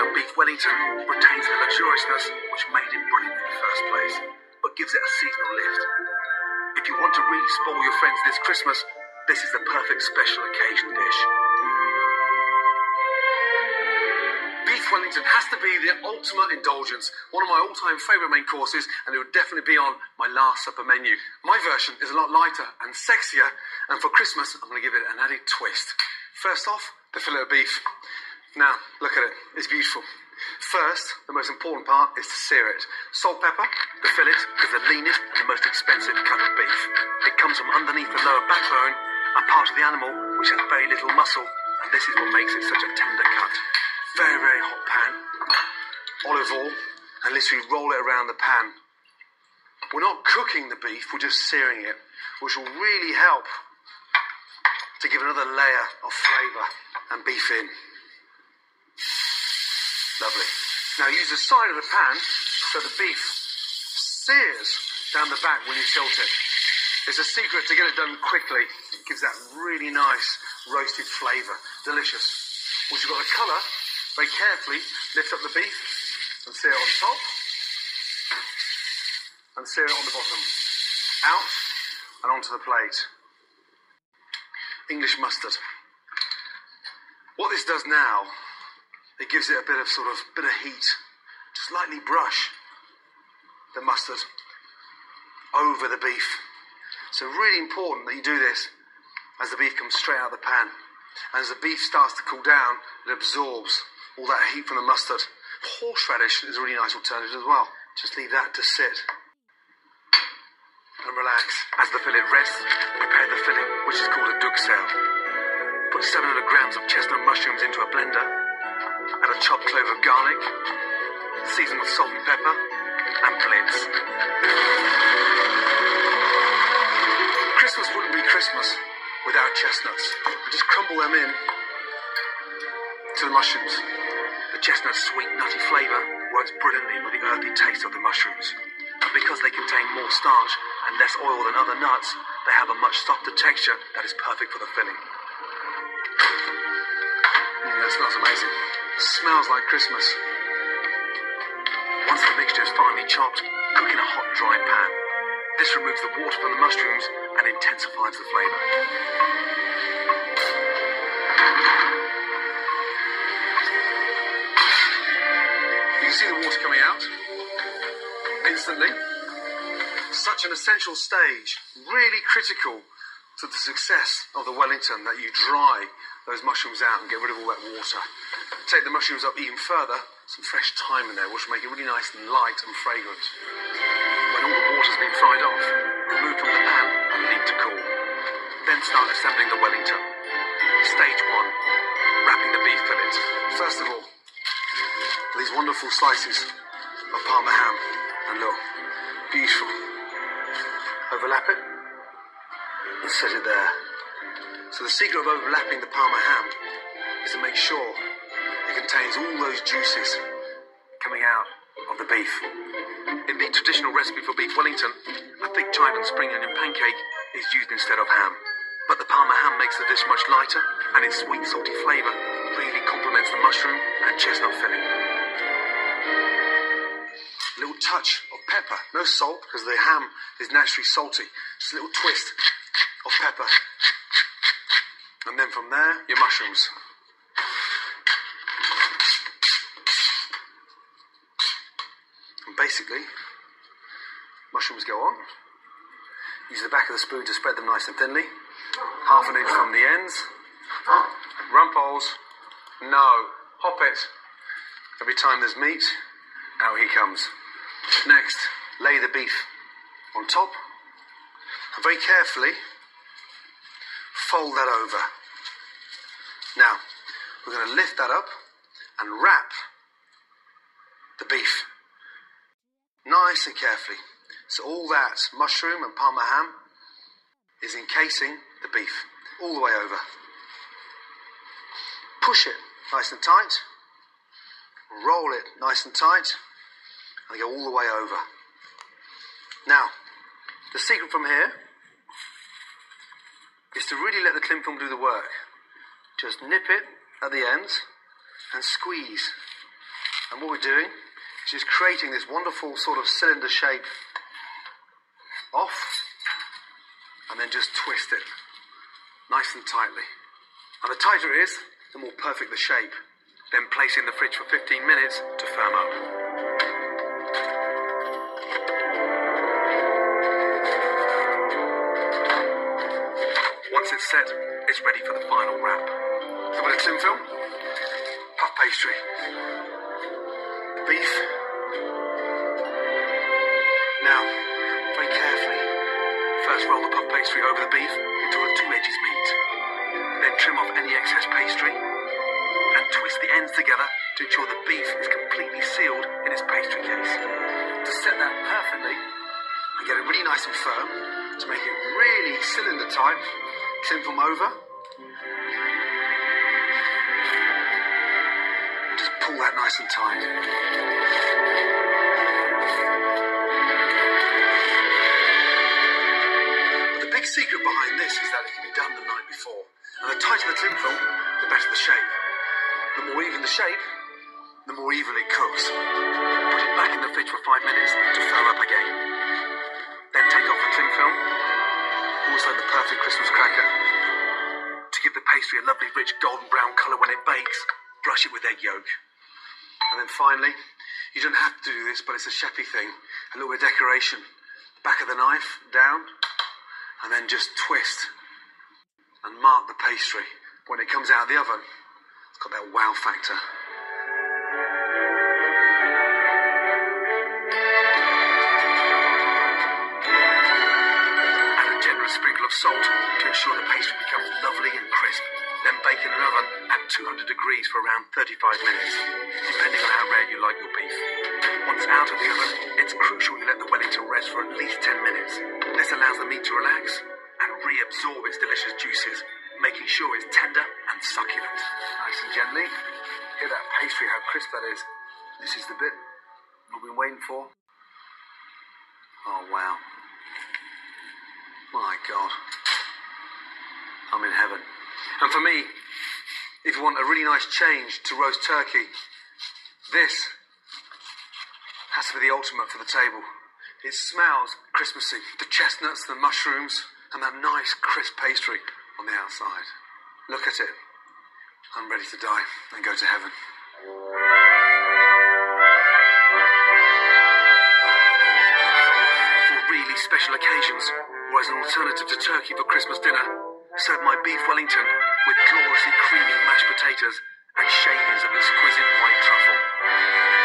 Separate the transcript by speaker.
Speaker 1: of beef Wellington retains the luxuriousness which made it brilliant in the first place, but gives it a seasonal lift. If you want to really spoil your friends this Christmas, this is the perfect special occasion dish. Beef Wellington has to be the ultimate indulgence, one of my all-time favourite main courses, and it would definitely be on my last supper menu. My version is a lot lighter and sexier, and for Christmas, I'm going to give it an added twist. First off, the fillet of beef. Now, look at it, it's beautiful. First, the most important part is to sear it. Salt, pepper, the fillet is the leanest and the most expensive cut of beef. It comes from underneath the lower backbone, a part of the animal which has very little muscle, and this is what makes it such a tender cut. Very, very hot pan, olive oil, and literally roll it around the pan. We're not cooking the beef, we're just searing it, which will really help to give another layer of flavour and beef in. Lovely. Now use the side of the pan so the beef sears down the back when you tilt it. It's a secret to get it done quickly. It gives that really nice roasted flavour. Delicious. Once you've got the colour, very carefully lift up the beef and sear it on top and sear it on the bottom. Out and onto the plate. English mustard. What this does now, it gives it a bit of sort of bit of heat. Just lightly brush the mustard over the beef. So really important that you do this as the beef comes straight out of the pan. And as the beef starts to cool down, it absorbs all that heat from the mustard. Horseradish is a really nice alternative as well. Just leave that to sit and relax. As the fillet rests, prepare the filling, which is called a duxelle. Put 700 grams of chestnut mushrooms into a blender. Add a chopped clove of garlic. Season with salt and pepper. And blitz. Christmas wouldn't be Christmas without chestnuts. Just crumble them in to the mushrooms. The chestnut's sweet, nutty flavour works brilliantly with the earthy taste of the mushrooms. And because they contain more starch and less oil than other nuts, they have a much softer texture that is perfect for the filling. Mm, that smells amazing. Smells like Christmas. Once the mixture is finely chopped, cook in a hot, dry pan. This removes the water from the mushrooms and intensifies the flavour. You can see the water coming out instantly. Such an essential stage, really critical to the success of the Wellington that you dry those mushrooms out and get rid of all that water. Take the mushrooms up even further, some fresh thyme in there, which will make it really nice and light and fragrant. When all the water's been fried off, remove from the pan and leave to cool. Then start assembling the Wellington. Stage one, wrapping the beef fillets. First of all, these wonderful slices of Parma ham. And look, beautiful. Overlap it and set it there. So the secret of overlapping the Parma ham is to make sure it contains all those juices coming out of the beef. In the traditional recipe for beef Wellington, a thick chive and spring onion pancake is used instead of ham. But the Parma ham makes the dish much lighter, and its sweet, salty flavour really complements the mushroom and chestnut filling. A little touch of pepper, no salt because the ham is naturally salty. Just a little twist of pepper. And then from there, your mushrooms. And basically, mushrooms go on. Use the back of the spoon to spread them nice and thinly. Half an inch from the ends. Rumples. No. Hop it. Every time there's meat, out he comes. Next, lay the beef on top. And very carefully, fold that over. Now, we're going to lift that up and wrap the beef nice and carefully. So all that mushroom and parma ham is encasing the beef all the way over. Push it nice and tight. Roll it nice and tight and go all the way over. Now, the secret from here is to really let the cling film do the work. Just nip it at the ends and squeeze And what we're doing is just creating this wonderful sort of cylinder shape off and then just twist it nice and tightly. And the tighter it is, the more perfect the shape. Then place in the fridge for 15 minutes to firm up. Set, it's ready for the final wrap. So with a cling film, puff pastry, beef. Now, very carefully, first roll the puff pastry over the beef until the two edges meet. Then trim off any excess pastry and twist the ends together to ensure the beef is completely sealed in its pastry case. To set that perfectly and get it really nice and firm, to make it really cylinder type, cling film over. Just pull that nice and tight. But the big secret behind this is that it can be done the night before. And the tighter the cling film, the better the shape. The more even the shape, the more even it cooks. Put it back in the fridge for five minutes to firm up again. Perfect Christmas cracker. To give the pastry a lovely rich golden brown colour when it bakes, brush it with egg yolk. And then finally, you don't have to do this, but it's a chefy thing. A little bit of decoration. Back of the knife, down, and then just twist and mark the pastry. When it comes out of the oven, it's got that wow factor. Salt to ensure the pastry becomes lovely and crisp. Then bake in an oven at 200 degrees for around 35 minutes, depending on how rare you like your beef. Once out of the oven, it's crucial you let the Wellington rest for at least 10 minutes. This allows the meat to relax and reabsorb its delicious juices, making sure it's tender and succulent. Nice and gently. Hear that pastry, how crisp that is. This is the bit we've been waiting for. Oh, wow. My God. I'm in heaven. And for me, if you want a really nice change to roast turkey, this has to be the ultimate for the table. It smells Christmassy. The chestnuts, the mushrooms, and that nice crisp pastry on the outside. Look at it. I'm ready to die and go to heaven. For really special occasions, as an alternative to turkey for Christmas dinner. serve my beef Wellington with gloriously creamy mashed potatoes and shavings of exquisite white truffle.